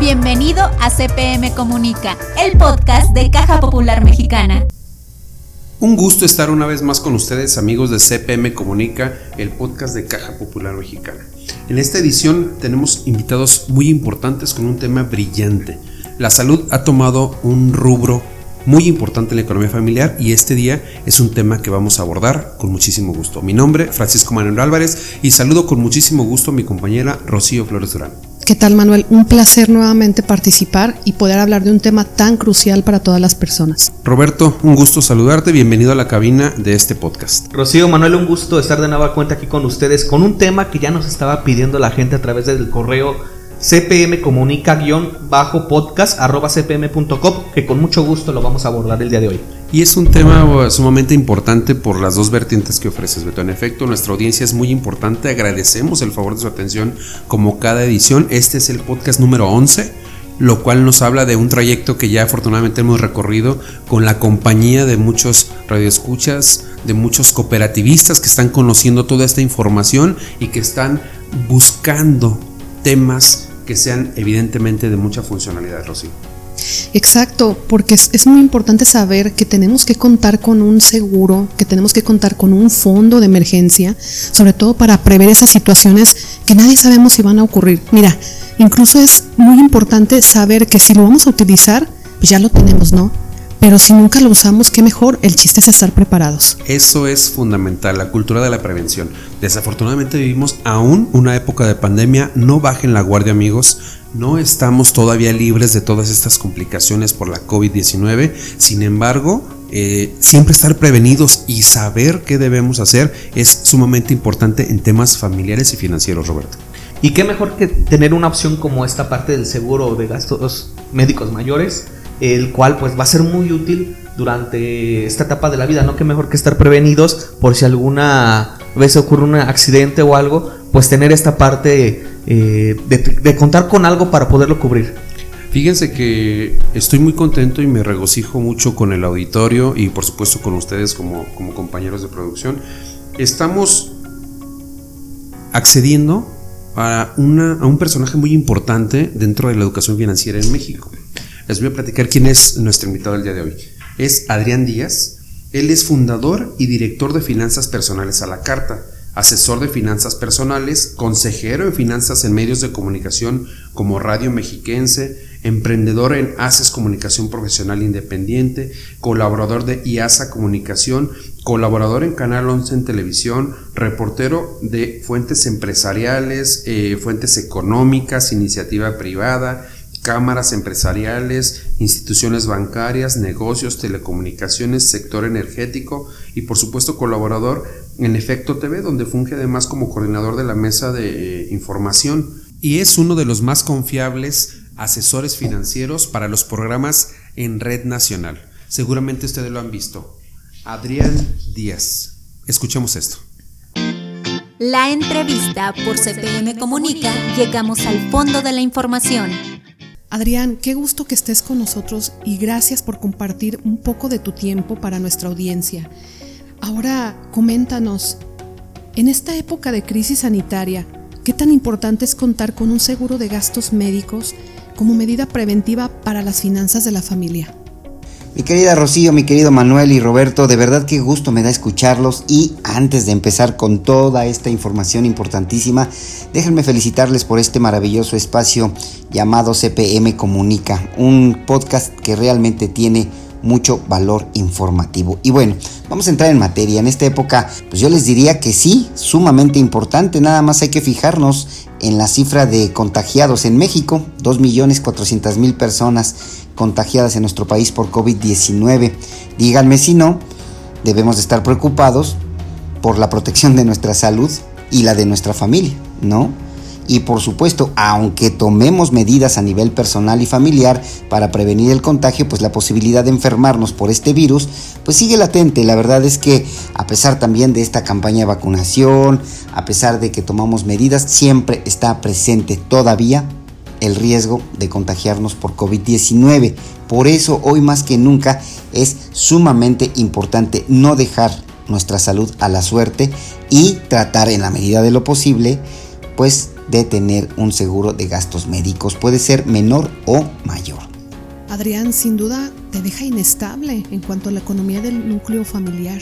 Bienvenido a CPM Comunica, el podcast de Caja Popular Mexicana. Un gusto estar una vez más con ustedes amigos de CPM Comunica, el podcast de Caja Popular Mexicana. En esta edición tenemos invitados muy importantes con un tema brillante. La salud ha tomado un rubro muy importante en la economía familiar y este día es un tema que vamos a abordar con muchísimo gusto. Mi nombre, Francisco Manuel Álvarez, y saludo con muchísimo gusto a mi compañera Rocío Flores Durán. ¿Qué tal Manuel? Un placer nuevamente participar y poder hablar de un tema tan crucial para todas las personas. Roberto, un gusto saludarte, bienvenido a la cabina de este podcast. Rocío, Manuel, un gusto estar de nueva cuenta aquí con ustedes con un tema que ya nos estaba pidiendo la gente a través del correo cpm bajo podcast arroba cpm.com que con mucho gusto lo vamos a abordar el día de hoy. Y es un tema sumamente importante por las dos vertientes que ofreces, Beto. En efecto, nuestra audiencia es muy importante. Agradecemos el favor de su atención como cada edición. Este es el podcast número 11, lo cual nos habla de un trayecto que ya afortunadamente hemos recorrido con la compañía de muchos radioescuchas, de muchos cooperativistas que están conociendo toda esta información y que están buscando temas que sean evidentemente de mucha funcionalidad, Rocío. Exacto, porque es, muy importante saber que tenemos que contar con un seguro, que tenemos que contar con un fondo de emergencia, sobre todo para prever esas situaciones que nadie sabemos si van a ocurrir. Mira, incluso es muy importante saber que si lo vamos a utilizar, pues ya lo tenemos, ¿no? Pero si nunca lo usamos, qué mejor, el chiste es estar preparados. Eso es fundamental, la cultura de la prevención. Desafortunadamente vivimos aún una época de pandemia, no bajen la guardia amigos, no estamos todavía libres de todas estas complicaciones por la COVID-19, sin embargo, eh, siempre estar prevenidos y saber qué debemos hacer es sumamente importante en temas familiares y financieros, Roberto. Y qué mejor que tener una opción como esta parte del seguro de gastos médicos mayores el cual pues va a ser muy útil durante esta etapa de la vida, ¿no? Que mejor que estar prevenidos por si alguna vez ocurre un accidente o algo, pues tener esta parte eh, de, contar con algo para poderlo cubrir. Fíjense que estoy muy contento y me regocijo mucho con el auditorio y por supuesto con ustedes como, como compañeros de producción. Estamos accediendo a, una, a un personaje muy importante dentro de la educación financiera en México. Les voy a platicar quién es nuestro invitado del día de hoy. Es Adrián Díaz. Él es fundador y director de finanzas personales a la carta, asesor de finanzas personales, consejero en finanzas en medios de comunicación como Radio Mexiquense, emprendedor en ACES Comunicación Profesional Independiente, colaborador de IASA Comunicación, colaborador en Canal 11 en televisión, reportero de fuentes empresariales, eh, fuentes económicas, iniciativa privada, cámaras empresariales, instituciones bancarias, negocios, telecomunicaciones, sector energético y por supuesto colaborador en Efecto TV, donde funge además como coordinador de la mesa de eh, información y es uno de los más confiables asesores financieros para los programas en red nacional. Seguramente ustedes lo han visto. Adrián Díaz. Escuchemos esto. La entrevista por CPM Comunica, llegamos al fondo de la información. Adrián, qué gusto que estés con nosotros y gracias por compartir un poco de tu tiempo para nuestra audiencia. Ahora, coméntanos, en esta época de crisis sanitaria, ¿qué tan importante es contar con un seguro de gastos médicos como medida preventiva para las finanzas de la familia? Mi querida Rocío, mi querido Manuel y Roberto, de verdad qué gusto me da escucharlos y antes de empezar con toda esta información importantísima, déjenme felicitarles por este maravilloso espacio llamado CPM Comunica, un podcast que realmente tiene mucho valor informativo. Y bueno, vamos a entrar en materia. En esta época, pues yo les diría que sí, sumamente importante. Nada más hay que fijarnos en la cifra de contagiados en México, 2.400.000 personas contagiadas en nuestro país por COVID-19. Díganme si no, debemos de estar preocupados por la protección de nuestra salud y la de nuestra familia, ¿no? Y por supuesto, aunque tomemos medidas a nivel personal y familiar para prevenir el contagio, pues la posibilidad de enfermarnos por este virus, pues sigue latente. La verdad es que a pesar también de esta campaña de vacunación, a pesar de que tomamos medidas, siempre está presente todavía el riesgo de contagiarnos por COVID-19. Por eso hoy más que nunca es sumamente importante no dejar nuestra salud a la suerte y tratar en la medida de lo posible pues de tener un seguro de gastos médicos. Puede ser menor o mayor. Adrián, sin duda te deja inestable en cuanto a la economía del núcleo familiar.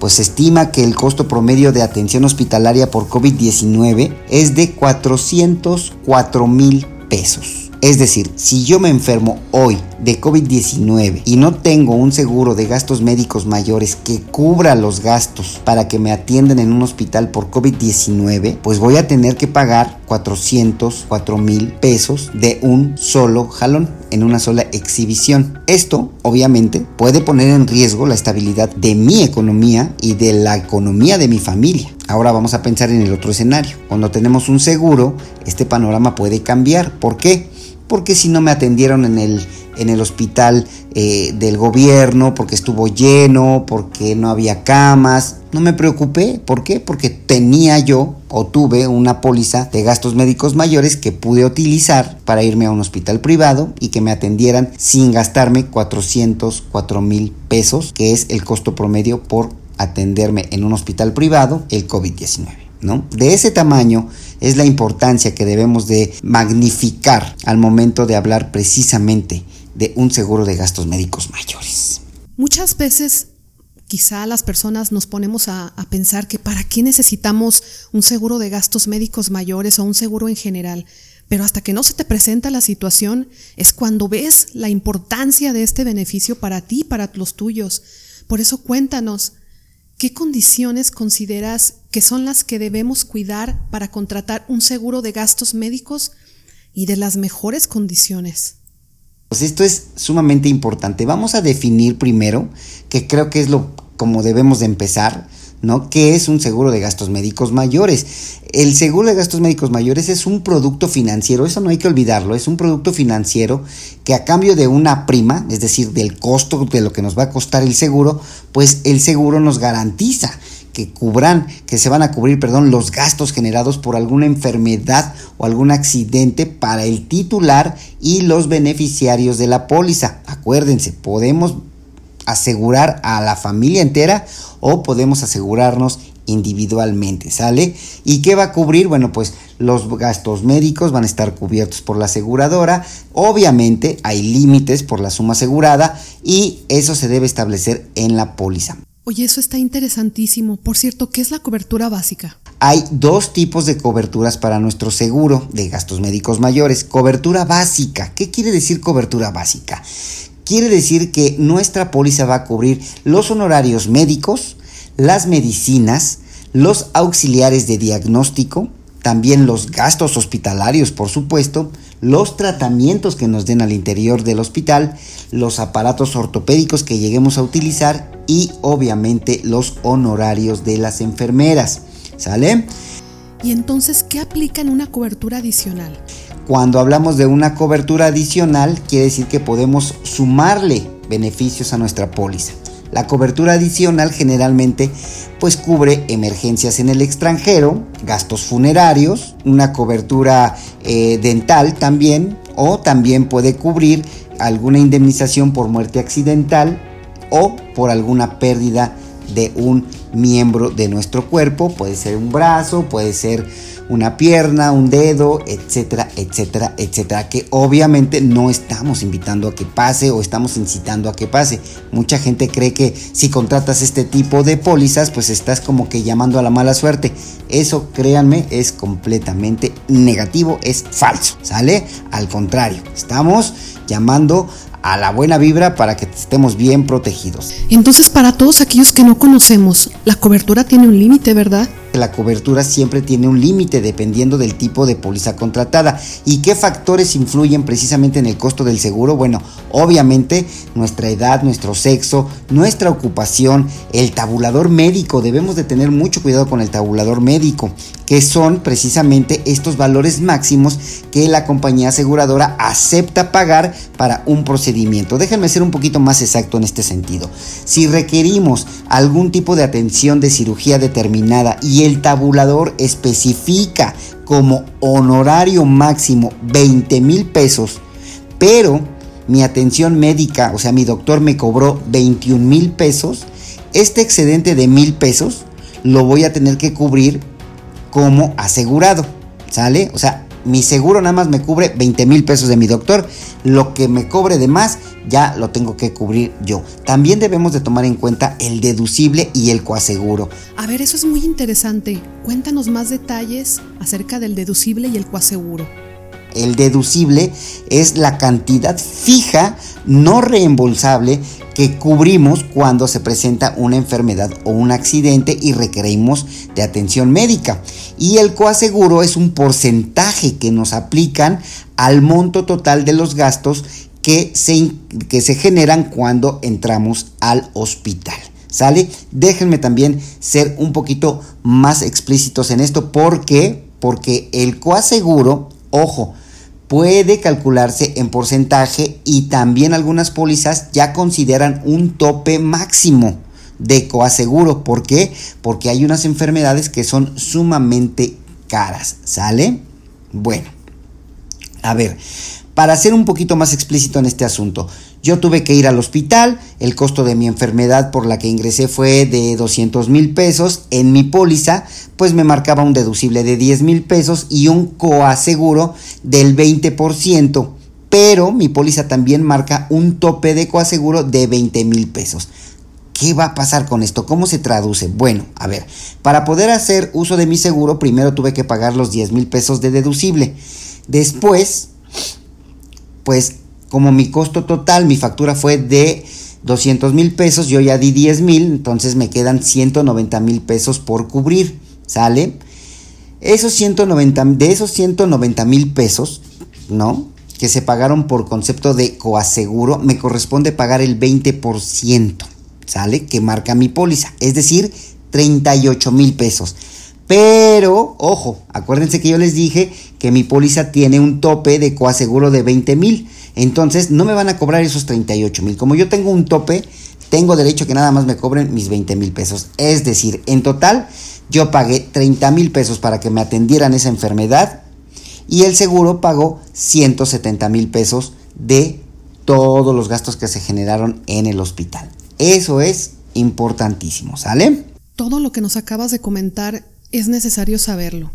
Pues se estima que el costo promedio de atención hospitalaria por COVID-19 es de 404 mil pesos. Es decir, si yo me enfermo hoy de COVID-19 y no tengo un seguro de gastos médicos mayores que cubra los gastos para que me atiendan en un hospital por COVID-19, pues voy a tener que pagar 404 mil pesos de un solo jalón, en una sola exhibición. Esto, obviamente, puede poner en riesgo la estabilidad de mi economía y de la economía de mi familia. Ahora vamos a pensar en el otro escenario. Cuando tenemos un seguro, este panorama puede cambiar. ¿Por qué? Porque si no me atendieron en el, en el hospital eh, del gobierno, porque estuvo lleno, porque no había camas. No me preocupé, ¿por qué? Porque tenía yo o tuve una póliza de gastos médicos mayores que pude utilizar para irme a un hospital privado y que me atendieran sin gastarme 404 mil pesos, que es el costo promedio por atenderme en un hospital privado el COVID-19. De ese tamaño es la importancia que debemos de magnificar al momento de hablar precisamente de un seguro de gastos médicos mayores. Muchas veces quizá las personas nos ponemos a, a, pensar que para qué necesitamos un seguro de gastos médicos mayores o un seguro en general. Pero hasta que no se te presenta la situación es cuando ves la importancia de este beneficio para ti para los tuyos. Por eso cuéntanos, ¿Qué condiciones consideras que son las que debemos cuidar para contratar un seguro de gastos médicos y de las mejores condiciones? Pues esto es sumamente importante. Vamos a definir primero, que creo que es lo como debemos de empezar, ¿no? ¿Qué es un seguro de gastos médicos mayores? El seguro de gastos médicos mayores es un producto financiero, eso no hay que olvidarlo, es un producto financiero que a cambio de una prima, es decir, del costo de lo que nos va a costar el seguro, pues el seguro nos garantiza que cubran, que se van a cubrir, perdón, los gastos generados por alguna enfermedad o algún accidente para el titular y los beneficiarios de la póliza. Acuérdense, podemos asegurar a la familia entera o podemos asegurarnos individualmente, ¿sale? ¿Y qué va a cubrir? Bueno, pues los gastos médicos van a estar cubiertos por la aseguradora. Obviamente hay límites por la suma asegurada y eso se debe establecer en la póliza. Oye, eso está interesantísimo. Por cierto, ¿qué es la cobertura básica? Hay dos tipos de coberturas para nuestro seguro de gastos médicos mayores. Cobertura básica. ¿Qué quiere decir cobertura básica? Quiere decir que nuestra póliza va a cubrir los honorarios médicos, las medicinas, los auxiliares de diagnóstico, también los gastos hospitalarios, por supuesto, los tratamientos que nos den al interior del hospital, los aparatos ortopédicos que lleguemos a utilizar y obviamente los honorarios de las enfermeras. ¿Sale? ¿Y entonces qué aplica en una cobertura adicional? Cuando hablamos de una cobertura adicional, quiere decir que podemos sumarle beneficios a nuestra póliza. La cobertura adicional generalmente pues cubre emergencias en el extranjero, gastos funerarios, una cobertura eh, dental también o también puede cubrir alguna indemnización por muerte accidental o por alguna pérdida de un miembro de nuestro cuerpo, puede ser un brazo, puede ser una pierna, un dedo, etcétera, etcétera, etcétera, que obviamente no estamos invitando a que pase o estamos incitando a que pase. Mucha gente cree que si contratas este tipo de pólizas, pues estás como que llamando a la mala suerte. Eso, créanme, es completamente negativo, es falso, ¿sale? Al contrario, estamos llamando a la buena vibra para que estemos bien protegidos. Entonces, para todos aquellos que no conocemos, la cobertura tiene un límite, ¿verdad? La cobertura siempre tiene un límite dependiendo del tipo de póliza contratada. ¿Y qué factores influyen precisamente en el costo del seguro? Bueno, obviamente nuestra edad, nuestro sexo, nuestra ocupación, el tabulador médico. Debemos de tener mucho cuidado con el tabulador médico, que son precisamente estos valores máximos que la compañía aseguradora acepta pagar para un procedimiento. Déjenme ser un poquito más exacto en este sentido. Si requerimos algún tipo de atención de cirugía determinada y el tabulador especifica como honorario máximo 20 mil pesos, pero mi atención médica, o sea, mi doctor me cobró 21 mil pesos, este excedente de mil pesos lo voy a tener que cubrir como asegurado. ¿sale? O sea, mi seguro nada más me cubre 20 mil pesos de mi doctor. Lo que me cobre de más ya lo tengo que cubrir yo. También debemos de tomar en cuenta el deducible y el coaseguro. A ver, eso es muy interesante. Cuéntanos más detalles acerca del deducible y el coaseguro. El deducible es la cantidad fija, no reembolsable, que cubrimos cuando se presenta una enfermedad o un accidente y requerimos de atención médica. Y el coaseguro es un porcentaje que nos aplican al monto total de los gastos que se, que se generan cuando entramos al hospital. ¿Sale? Déjenme también ser un poquito más explícitos en esto. ¿Por qué? Porque el coaseguro, ojo, puede calcularse en porcentaje y también algunas pólizas ya consideran un tope máximo de coaseguro. ¿Por qué? Porque hay unas enfermedades que son sumamente caras, ¿sale? Bueno, a ver, para ser un poquito más explícito en este asunto, yo tuve que ir al hospital, el costo de mi enfermedad por la que ingresé fue de 200 mil pesos, en mi póliza pues me marcaba un deducible de 10 mil pesos y un coaseguro del 20%, pero mi póliza también marca un tope de coaseguro de 20 mil pesos. ¿Qué va a pasar con esto? ¿Cómo se traduce? Bueno, a ver, para poder hacer uso de mi seguro, primero tuve que pagar los 10 mil pesos de deducible. Después, pues como mi costo total, mi factura fue de 200 mil pesos, yo ya di 10 mil, entonces me quedan 190 mil pesos por cubrir, ¿sale? Esos 190, de esos 190 mil pesos, ¿no? Que se pagaron por concepto de coaseguro, me corresponde pagar el 20%, ¿sale? Que marca mi póliza, es decir, 38 mil pesos. Pero, ojo, acuérdense que yo les dije que mi póliza tiene un tope de coaseguro de 20 mil. Entonces no me van a cobrar esos 38 mil. Como yo tengo un tope, tengo derecho a que nada más me cobren mis 20 mil pesos. Es decir, en total yo pagué 30 mil pesos para que me atendieran esa enfermedad y el seguro pagó 170 mil pesos de todos los gastos que se generaron en el hospital. Eso es importantísimo, ¿sale? Todo lo que nos acabas de comentar es necesario saberlo.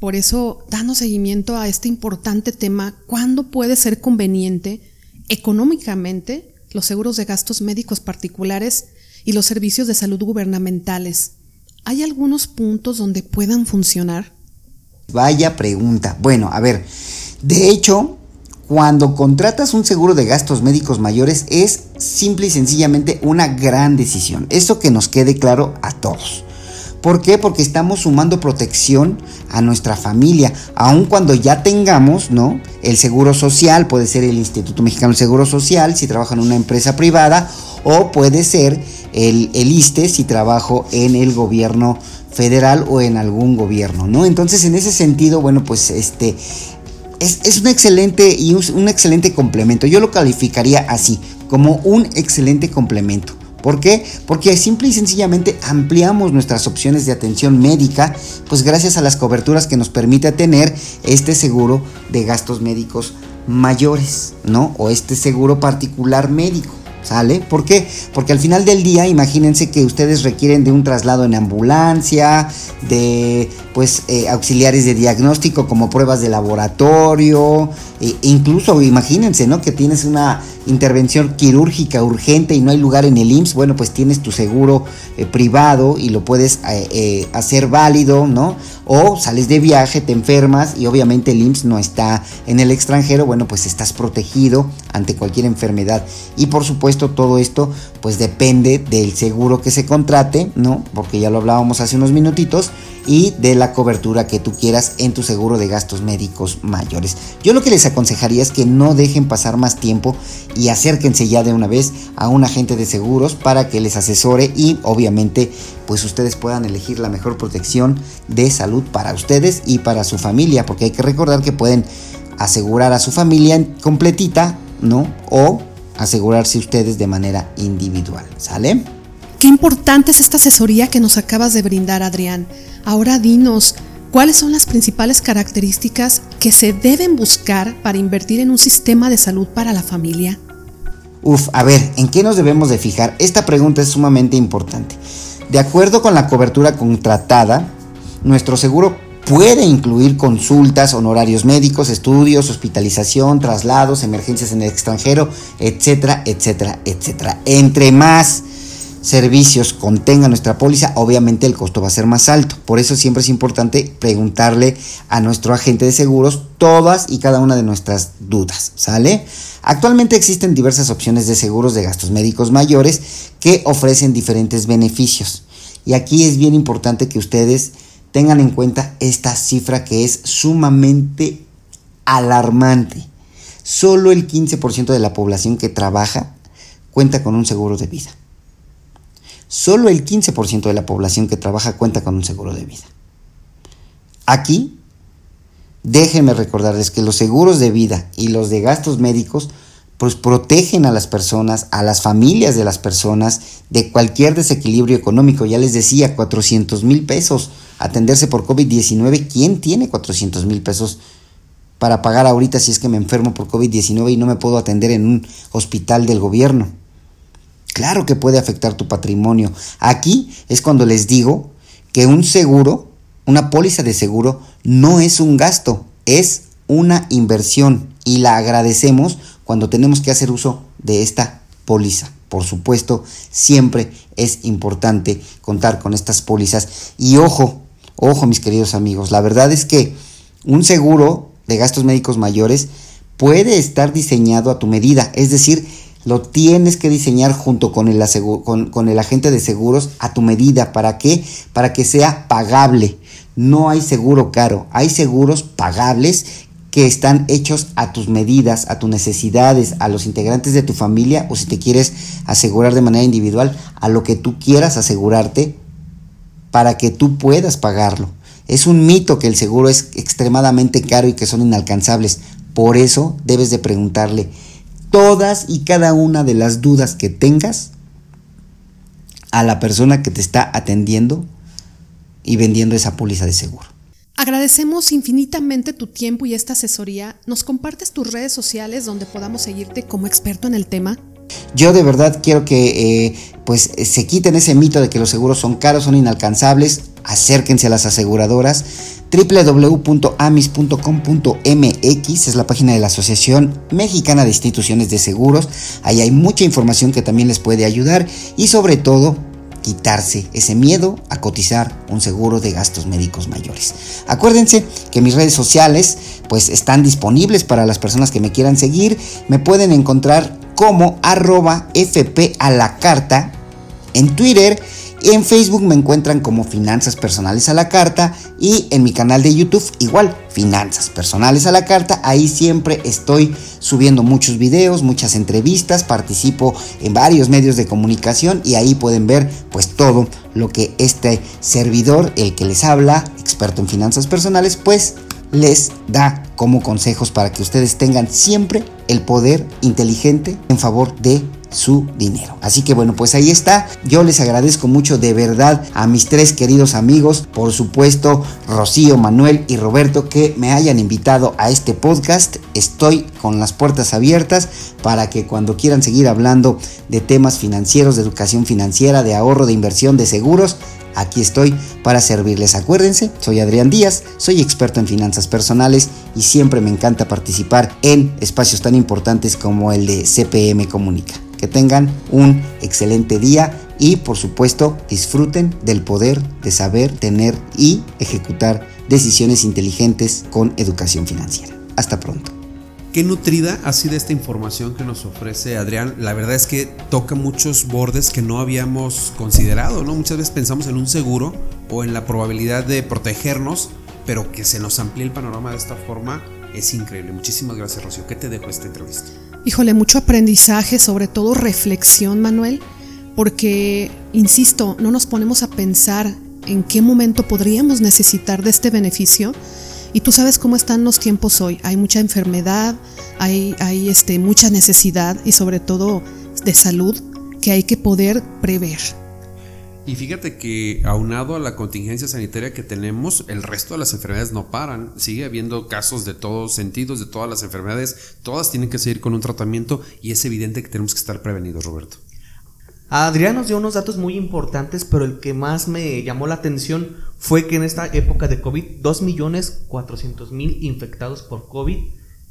Por eso, dando seguimiento a este importante tema, ¿cuándo puede ser conveniente económicamente los seguros de gastos médicos particulares y los servicios de salud gubernamentales? ¿Hay algunos puntos donde puedan funcionar? Vaya pregunta. Bueno, a ver, de hecho, cuando contratas un seguro de gastos médicos mayores es simple y sencillamente una gran decisión. Eso que nos quede claro a todos. ¿Por qué? Porque estamos sumando protección a nuestra familia, aun cuando ya tengamos, ¿no? El seguro social, puede ser el Instituto Mexicano del Seguro Social si trabajo en una empresa privada, o puede ser el, el ISTE si trabajo en el gobierno federal o en algún gobierno, ¿no? Entonces, en ese sentido, bueno, pues este es, es, un excelente y un, un excelente complemento. Yo lo calificaría así, como un excelente complemento. ¿Por qué? Porque simple y sencillamente ampliamos nuestras opciones de atención médica, pues gracias a las coberturas que nos permite tener este seguro de gastos médicos mayores, ¿no? O este seguro particular médico. ¿Sale? ¿Por qué? Porque al final del día, imagínense que ustedes requieren de un traslado en ambulancia, de pues eh, auxiliares de diagnóstico como pruebas de laboratorio, e incluso imagínense, ¿no? Que tienes una intervención quirúrgica urgente y no hay lugar en el IMSS, bueno, pues tienes tu seguro eh, privado y lo puedes eh, hacer válido, ¿no? O sales de viaje, te enfermas y obviamente el IMSS no está en el extranjero, bueno, pues estás protegido ante cualquier enfermedad. Y por supuesto todo esto pues depende del seguro que se contrate, ¿no? Porque ya lo hablábamos hace unos minutitos y de la cobertura que tú quieras en tu seguro de gastos médicos mayores. Yo lo que les aconsejaría es que no dejen pasar más tiempo y acérquense ya de una vez a un agente de seguros para que les asesore y obviamente pues ustedes puedan elegir la mejor protección de salud para ustedes y para su familia, porque hay que recordar que pueden asegurar a su familia completita, ¿no? O asegurarse ustedes de manera individual, ¿sale? Qué importante es esta asesoría que nos acabas de brindar, Adrián. Ahora dinos, ¿cuáles son las principales características que se deben buscar para invertir en un sistema de salud para la familia? Uf, a ver, ¿en qué nos debemos de fijar? Esta pregunta es sumamente importante. De acuerdo con la cobertura contratada, nuestro seguro puede incluir consultas, honorarios médicos, estudios, hospitalización, traslados, emergencias en el extranjero, etcétera, etcétera, etcétera. Entre más servicios contenga nuestra póliza, obviamente el costo va a ser más alto. Por eso siempre es importante preguntarle a nuestro agente de seguros todas y cada una de nuestras dudas, ¿sale? Actualmente existen diversas opciones de seguros de gastos médicos mayores que ofrecen diferentes beneficios. Y aquí es bien importante que ustedes tengan en cuenta esta cifra que es sumamente alarmante. Solo el 15% de la población que trabaja cuenta con un seguro de vida. Solo el 15% de la población que trabaja cuenta con un seguro de vida. Aquí, déjenme recordarles que los seguros de vida y los de gastos médicos pues protegen a las personas, a las familias de las personas de cualquier desequilibrio económico. Ya les decía, 400 mil pesos atenderse por COVID-19. ¿Quién tiene 400 mil pesos para pagar ahorita si es que me enfermo por COVID-19 y no me puedo atender en un hospital del gobierno? Claro que puede afectar tu patrimonio. Aquí es cuando les digo que un seguro, una póliza de seguro, no es un gasto, es una inversión y la agradecemos cuando tenemos que hacer uso de esta póliza. Por supuesto, siempre es importante contar con estas pólizas. Y ojo, ojo mis queridos amigos, la verdad es que un seguro de gastos médicos mayores puede estar diseñado a tu medida. Es decir, lo tienes que diseñar junto con el, agente de seguros a tu medida. ¿Para qué? Para que sea pagable. No hay seguro caro, hay seguros pagables que están hechos a tus medidas, a tus necesidades, a los integrantes de tu familia o si te quieres asegurar de manera individual, a lo que tú quieras asegurarte para que tú puedas pagarlo. Es un mito que el seguro es extremadamente caro y que son inalcanzables. Por eso debes de preguntarle, todas y cada una de las dudas que tengas a la persona que te está atendiendo y vendiendo esa póliza de seguro. Agradecemos infinitamente tu tiempo y esta asesoría. ¿Nos compartes tus redes sociales donde podamos seguirte como experto en el tema? Yo de verdad quiero que eh, pues se quiten ese mito de que los seguros son caros, son inalcanzables. Acérquense a las aseguradoras www.amis.com.mx es la página de la Asociación Mexicana de Instituciones de Seguros. Ahí hay mucha información que también les puede ayudar y sobre todo quitarse ese miedo a cotizar un seguro de gastos médicos mayores. Acuérdense que mis redes sociales pues están disponibles para las personas que me quieran seguir. Me pueden encontrar como arroba fp a la carta en Twitter en Facebook me encuentran como Finanzas Personales a la Carta y en mi canal de YouTube igual, Finanzas Personales a la Carta. Ahí siempre estoy subiendo muchos videos, muchas entrevistas, participo en varios medios de comunicación y ahí pueden ver pues todo lo que este servidor, el que les habla, experto en finanzas personales, pues les da como consejos para que ustedes tengan siempre el poder inteligente en favor de su dinero. Así que bueno, pues ahí está. Yo les agradezco mucho de verdad a mis tres queridos amigos, por supuesto Rocío, Manuel y Roberto, que me hayan invitado a este podcast. Estoy con las puertas abiertas para que cuando quieran seguir hablando de temas financieros, de educación financiera, de ahorro, de inversión, de seguros, aquí estoy para servirles. Acuérdense, soy Adrián Díaz, soy experto en finanzas personales y siempre me encanta participar en espacios tan importantes como el de CPM Comunica. Que tengan un excelente día y por supuesto disfruten del poder de saber, tener y ejecutar decisiones inteligentes con educación financiera. Hasta pronto. Qué nutrida ha sido esta información que nos ofrece Adrián. La verdad es que toca muchos bordes que no habíamos considerado, ¿no? Muchas veces pensamos en un seguro o en la probabilidad de protegernos, pero que se nos amplíe el panorama de esta forma es increíble. Muchísimas gracias, Rocío. ¿Qué te dejo esta entrevista? Híjole, mucho aprendizaje, sobre todo reflexión, Manuel, porque, insisto, no nos ponemos a pensar en qué momento podríamos necesitar de este beneficio. Y tú sabes cómo están los tiempos hoy. Hay mucha enfermedad, hay, hay este, mucha necesidad y sobre todo de salud que hay que poder prever. Y fíjate que aunado a la contingencia sanitaria que tenemos, el resto de las enfermedades no paran. Sigue habiendo casos de todos sentidos, de todas las enfermedades. Todas tienen que seguir con un tratamiento y es evidente que tenemos que estar prevenidos, Roberto. Adrián nos dio unos datos muy importantes, pero el que más me llamó la atención fue que en esta época de COVID, 2.400.000 infectados por COVID,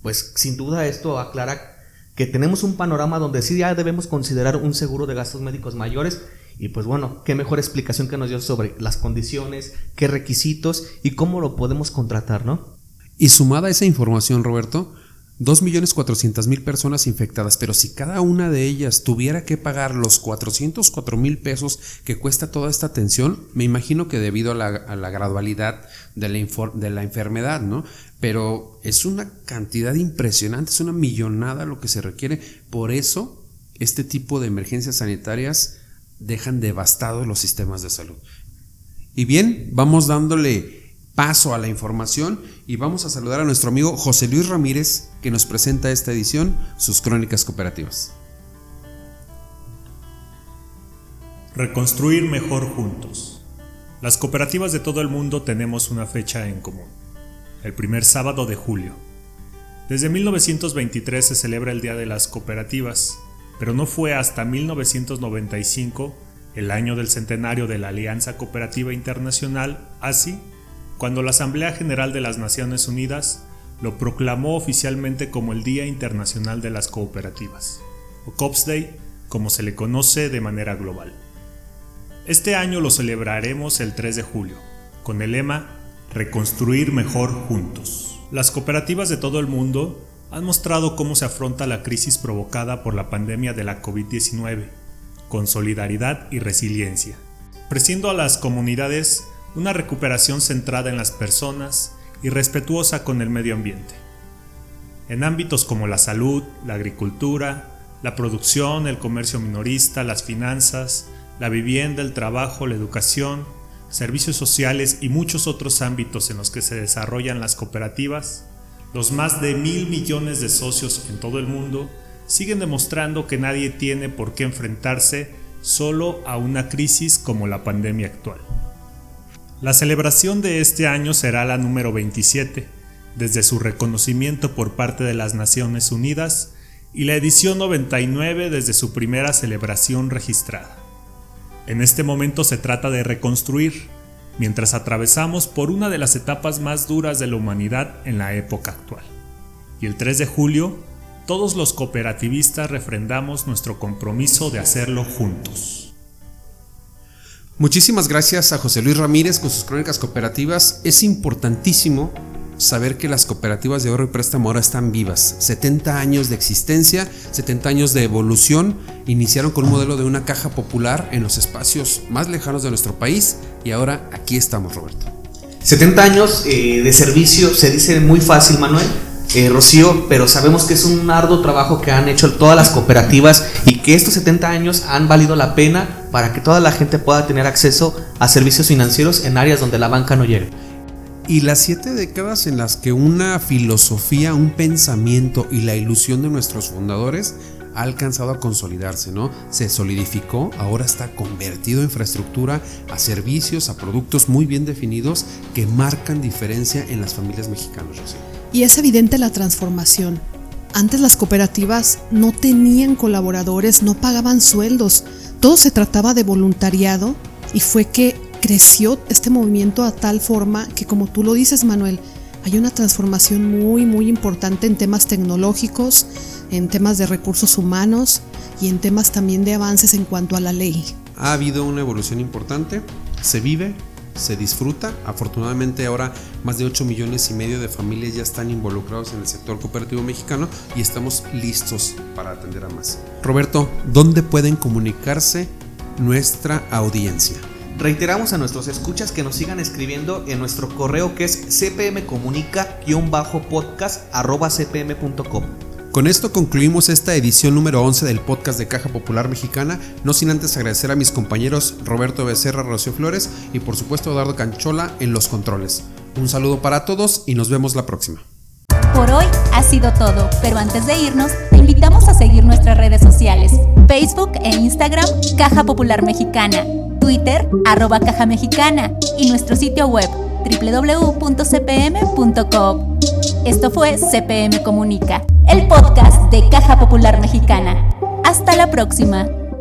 pues sin duda esto aclara que tenemos un panorama donde sí ya debemos considerar un seguro de gastos médicos mayores y pues bueno, qué mejor explicación que nos dio sobre las condiciones, qué requisitos y cómo lo podemos contratar, ¿no? Y sumada a esa información, Roberto, 2.400.000 personas infectadas, pero si cada una de ellas tuviera que pagar los 404 mil pesos que cuesta toda esta atención, me imagino que debido a la, gradualidad de la, de la enfermedad, ¿no? Pero es una cantidad impresionante, es una millonada lo que se requiere. Por eso, este tipo de emergencias sanitarias dejan devastados los sistemas de salud. Y bien, vamos dándole paso a la información y vamos a saludar a nuestro amigo José Luis Ramírez que nos presenta esta edición, sus crónicas cooperativas. Reconstruir mejor juntos. Las cooperativas de todo el mundo tenemos una fecha en común, el primer sábado de julio. Desde 1923 se celebra el Día de las Cooperativas, pero no fue hasta 1995, el año del centenario de la Alianza Cooperativa Internacional, ASI, cuando la Asamblea General de las Naciones Unidas lo proclamó oficialmente como el Día Internacional de las Cooperativas, o Cops Day, como se le conoce de manera global. Este año lo celebraremos el 3 de julio, con el lema Reconstruir mejor juntos. Las cooperativas de todo el mundo han mostrado cómo se afronta la crisis provocada por la pandemia de la COVID-19, con solidaridad y resiliencia, ofreciendo a las comunidades una recuperación centrada en las personas y respetuosa con el medio ambiente. En ámbitos como la salud, la agricultura, la producción, el comercio minorista, las finanzas, la vivienda, el trabajo, la educación, servicios sociales y muchos otros ámbitos en los que se desarrollan las cooperativas, los más de mil millones de socios en todo el mundo siguen demostrando que nadie tiene por qué enfrentarse solo a una crisis como la pandemia actual. La celebración de este año será la número 27, desde su reconocimiento por parte de las Naciones Unidas, y la edición 99 desde su primera celebración registrada. En este momento se trata de reconstruir, mientras atravesamos por una de las etapas más duras de la humanidad en la época actual. Y el 3 de julio, todos los cooperativistas refrendamos nuestro compromiso de hacerlo juntos. Muchísimas gracias a José Luis Ramírez con sus crónicas cooperativas. Es importantísimo saber que las cooperativas de ahorro y préstamo ahora están vivas. 70 años de existencia, 70 años de evolución. Iniciaron con un modelo de una caja popular en los espacios más lejanos de nuestro país y ahora aquí estamos, Roberto. 70 años eh, de servicio, se dice muy fácil, Manuel, eh, Rocío, pero sabemos que es un arduo trabajo que han hecho todas las cooperativas y que estos 70 años han valido la pena para que toda la gente pueda tener acceso a servicios financieros en áreas donde la banca no llega. Y las siete décadas en las que una filosofía, un pensamiento y la ilusión de nuestros fundadores ha alcanzado a consolidarse, ¿no? Se solidificó, ahora está convertido en infraestructura, a servicios, a productos muy bien definidos que marcan diferencia en las familias mexicanas. Y es evidente la transformación. Antes las cooperativas no tenían colaboradores, no pagaban sueldos, todo se trataba de voluntariado y fue que creció este movimiento a tal forma que como tú lo dices Manuel, hay una transformación muy muy importante en temas tecnológicos, en temas de recursos humanos y en temas también de avances en cuanto a la ley. Ha habido una evolución importante, se vive, se disfruta. Afortunadamente ahora más de 8 millones y medio de familias ya están involucrados en el sector cooperativo mexicano y estamos listos para atender a más. Roberto, ¿dónde pueden comunicarse nuestra audiencia? Reiteramos a nuestros escuchas que nos sigan escribiendo en nuestro correo que es cpmcomunica-podcast.cpm.com. Con esto concluimos esta edición número 11 del podcast de Caja Popular Mexicana, no sin antes agradecer a mis compañeros Roberto Becerra, Rocío Flores y por supuesto Eduardo Canchola en los controles. Un saludo para todos y nos vemos la próxima. Por hoy ha sido todo, pero antes de irnos, te invitamos a seguir nuestras redes sociales, Facebook e Instagram Caja Popular Mexicana, Twitter arroba Caja Mexicana y nuestro sitio web www.cpm.com. Esto fue CPM Comunica, el podcast de Caja Popular Mexicana. Hasta la próxima.